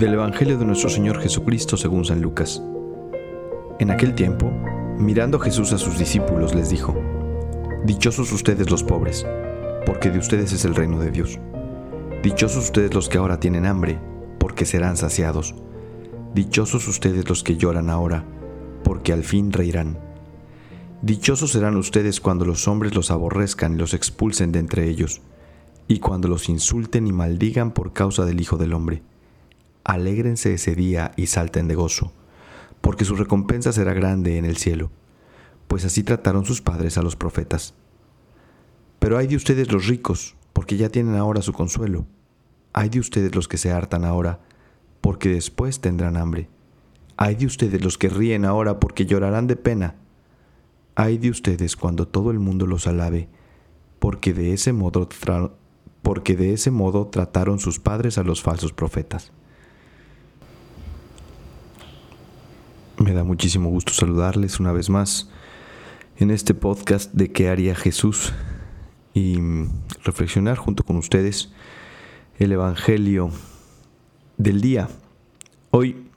Del Evangelio de nuestro Señor Jesucristo según San Lucas. En aquel tiempo, mirando Jesús a sus discípulos, les dijo, Dichosos ustedes los pobres, porque de ustedes es el reino de Dios. Dichosos ustedes los que ahora tienen hambre, porque serán saciados. Dichosos ustedes los que lloran ahora, porque al fin reirán. Dichosos serán ustedes cuando los hombres los aborrezcan y los expulsen de entre ellos, y cuando los insulten y maldigan por causa del Hijo del Hombre alégrense ese día y salten de gozo, porque su recompensa será grande en el cielo, pues así trataron sus padres a los profetas. Pero hay de ustedes los ricos, porque ya tienen ahora su consuelo. Hay de ustedes los que se hartan ahora, porque después tendrán hambre. Hay de ustedes los que ríen ahora, porque llorarán de pena. Hay de ustedes cuando todo el mundo los alabe, porque de ese modo, porque de ese modo trataron sus padres a los falsos profetas. Me da muchísimo gusto saludarles una vez más en este podcast de qué haría Jesús y reflexionar junto con ustedes el Evangelio del día. Hoy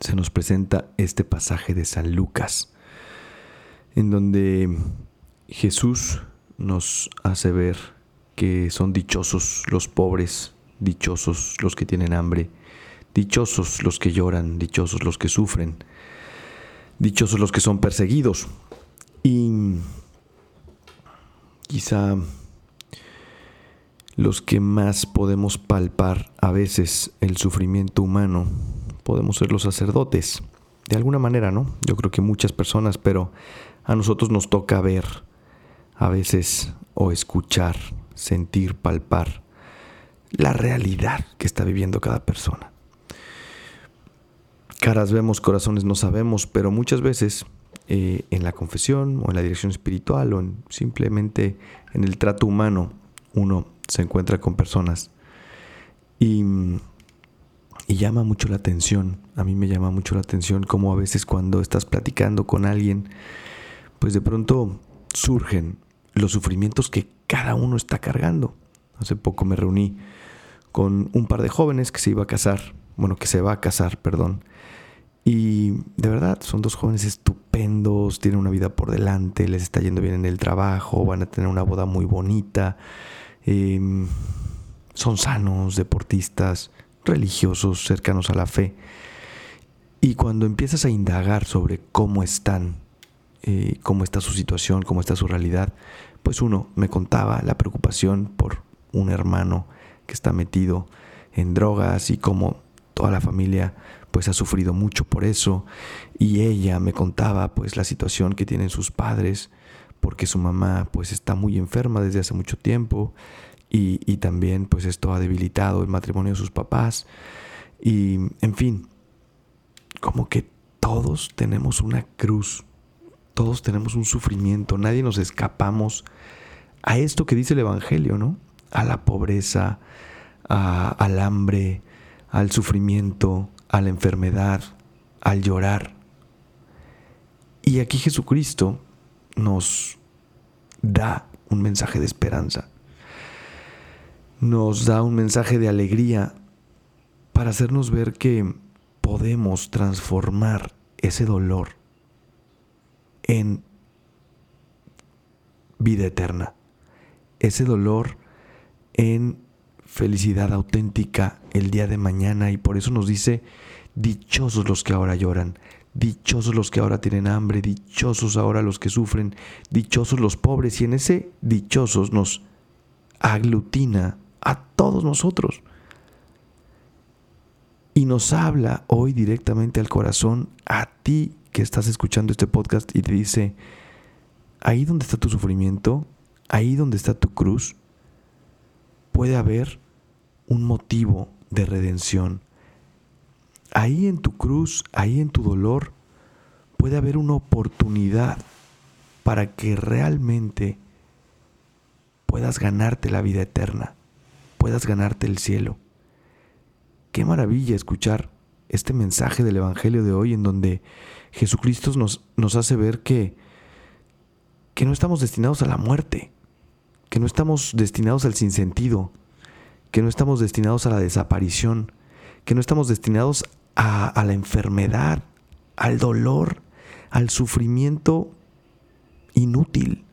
se nos presenta este pasaje de San Lucas, en donde Jesús nos hace ver que son dichosos los pobres, dichosos los que tienen hambre, Dichosos los que lloran, dichosos los que sufren, dichosos los que son perseguidos. Y quizá los que más podemos palpar a veces el sufrimiento humano podemos ser los sacerdotes. De alguna manera, ¿no? Yo creo que muchas personas, pero a nosotros nos toca ver a veces o escuchar, sentir, palpar la realidad que está viviendo cada persona. Caras vemos, corazones no sabemos, pero muchas veces eh, en la confesión o en la dirección espiritual o en, simplemente en el trato humano uno se encuentra con personas y, llama mucho la atención, a mí me llama mucho la atención como a veces cuando estás platicando con alguien, pues de pronto surgen los sufrimientos que cada uno está cargando. Hace poco me reuní con un par de jóvenes que se iba a casar, bueno, que se va a casar, perdón, y de verdad, son dos jóvenes estupendos, tienen una vida por delante, les está yendo bien en el trabajo, van a tener una boda muy bonita, em, son sanos, deportistas, religiosos, cercanos a la fe. Y cuando empiezas a indagar sobre cómo están, eh, cómo está su situación, cómo está su realidad, pues uno me contaba la preocupación por un hermano que está metido en drogas y cómo toda la familia pues ha sufrido mucho por eso. Y ella me contaba pues la situación que tienen sus padres porque su mamá pues está muy enferma desde hace mucho tiempo. Y, y también pues esto ha debilitado el matrimonio de sus papás. Y en fin como que todos tenemos una cruz todos tenemos un sufrimiento nadie nos escapamos a esto que dice el Evangelio, ¿no? A la pobreza, al hambre, al sufrimiento, a la enfermedad, al llorar. Y aquí Jesucristo nos da un mensaje de esperanza, nos da un mensaje de alegría para hacernos ver que podemos transformar ese dolor en vida eterna, ese dolor en felicidad auténtica el día de mañana y por eso nos dice, dichosos los que ahora lloran, dichosos los que ahora tienen hambre, dichosos ahora los que sufren, dichosos los pobres y en ese dichosos nos aglutina a todos nosotros. Y nos habla hoy directamente al corazón, a ti que estás escuchando este podcast y te dice, ahí donde está tu sufrimiento, ahí donde está tu cruz, puede haber un motivo de redención. Ahí en tu cruz, ahí en tu dolor, puede haber una oportunidad para que realmente puedas ganarte la vida eterna, puedas ganarte el cielo. Qué maravilla escuchar este mensaje del Evangelio de hoy en donde Jesucristo nos, nos hace ver que, que no estamos destinados a la muerte, que no estamos destinados al sinsentido, que no estamos destinados a la desaparición, que no estamos destinados a, la enfermedad, al dolor, al sufrimiento inútil,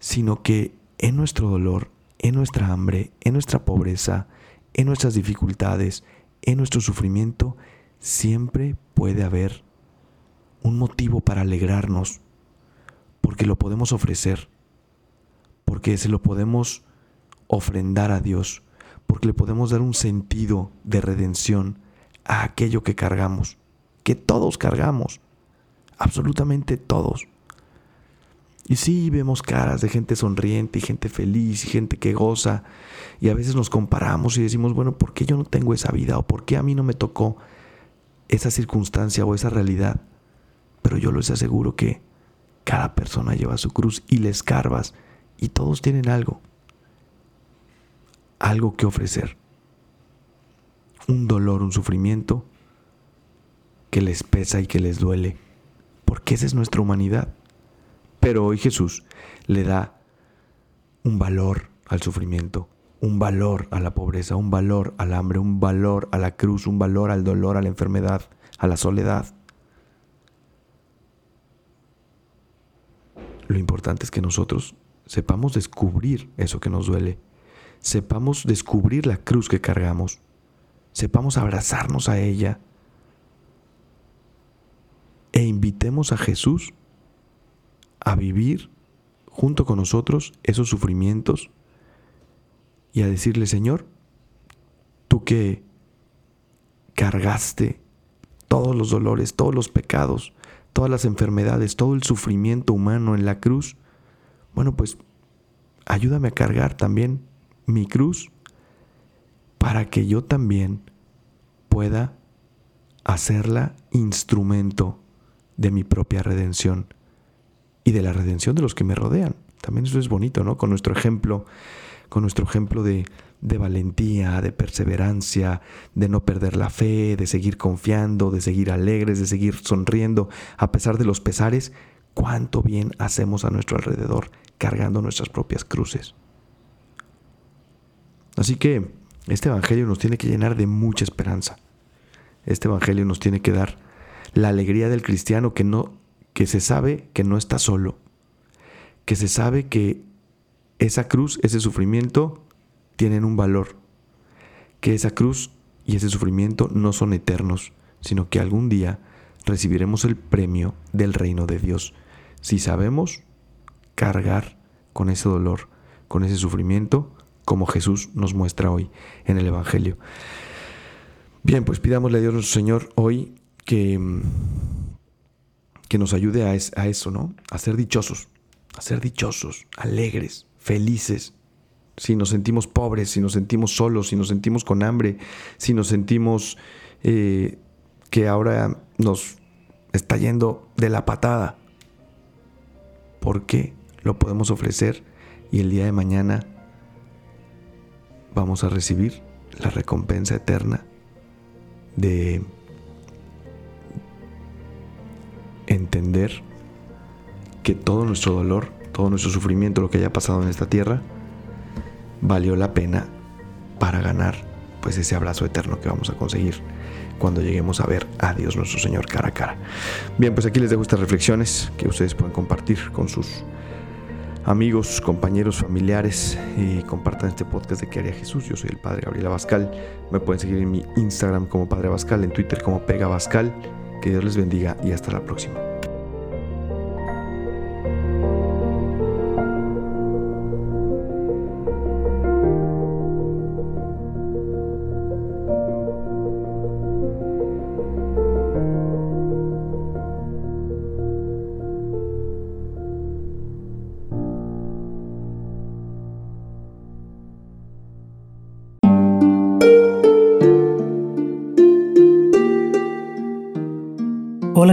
sino que en nuestro dolor, en nuestra hambre, en nuestra pobreza, en nuestras dificultades, en nuestro sufrimiento, siempre puede haber un motivo para alegrarnos, porque lo podemos ofrecer, porque se lo podemos ofrendar a Dios, porque le podemos dar un sentido de redención a aquello que cargamos, que todos cargamos, absolutamente todos. Y sí, vemos caras de gente sonriente y gente feliz y gente que goza. Y a veces nos comparamos y decimos, bueno, ¿por qué yo no tengo esa vida? ¿O por qué a mí no me tocó esa circunstancia o esa realidad? Pero yo les aseguro que cada persona lleva su cruz y le escarbas y todos tienen algo. Algo que ofrecer. Un dolor, un sufrimiento que les pesa y que les duele. Porque esa es nuestra humanidad. Pero hoy Jesús le da un valor al sufrimiento, un valor a la pobreza, un valor al hambre, un valor a la cruz, un valor al dolor, a la enfermedad, a la soledad. Lo importante es que nosotros sepamos descubrir eso que nos duele, sepamos descubrir la cruz que cargamos, sepamos abrazarnos a ella e invitemos a Jesús a vivir junto con nosotros esos sufrimientos y a decirle, Señor, tú que cargaste todos los dolores, todos los pecados, todas las enfermedades, todo el sufrimiento humano en la cruz, bueno, pues ayúdame a cargar también mi cruz para que yo también pueda hacerla instrumento de mi propia redención y de la redención de los que me rodean. También eso es bonito, ¿no? Con nuestro ejemplo, con nuestro ejemplo de, de valentía, de perseverancia, de no perder la fe, de seguir confiando, de seguir alegres, de seguir sonriendo a pesar de los pesares, cuánto bien hacemos a nuestro alrededor cargando nuestras propias cruces. Así que este Evangelio nos tiene que llenar de mucha esperanza. Este Evangelio nos tiene que dar la alegría del cristiano que no que se sabe que no está solo, que se sabe que esa cruz, ese sufrimiento, tienen un valor, que esa cruz y ese sufrimiento no son eternos, sino que algún día recibiremos el premio del reino de Dios, si sabemos cargar con ese dolor, con ese sufrimiento, como Jesús nos muestra hoy en el Evangelio. Bien, pues pidámosle a Dios nuestro Señor hoy que que nos ayude a, eso, ¿no? A ser dichosos, a ser dichosos, alegres, felices. Si nos sentimos pobres, si nos sentimos solos, si nos sentimos con hambre, si nos sentimos eh, que ahora nos está yendo de la patada, ¿por qué lo podemos ofrecer y el día de mañana vamos a recibir la recompensa eterna de entender que todo nuestro dolor, todo nuestro sufrimiento, lo que haya pasado en esta tierra, valió la pena para ganar pues ese abrazo eterno que vamos a conseguir cuando lleguemos a ver a Dios nuestro Señor cara a cara. Bien, pues aquí les dejo estas reflexiones que ustedes pueden compartir con sus amigos, compañeros, familiares y compartan este podcast de ¿Qué haría Jesús? Yo soy el Padre Gabriel Abascal. Me pueden seguir en mi Instagram como Padre Abascal, en Twitter como Pega Abascal que Dios les bendiga y hasta la próxima.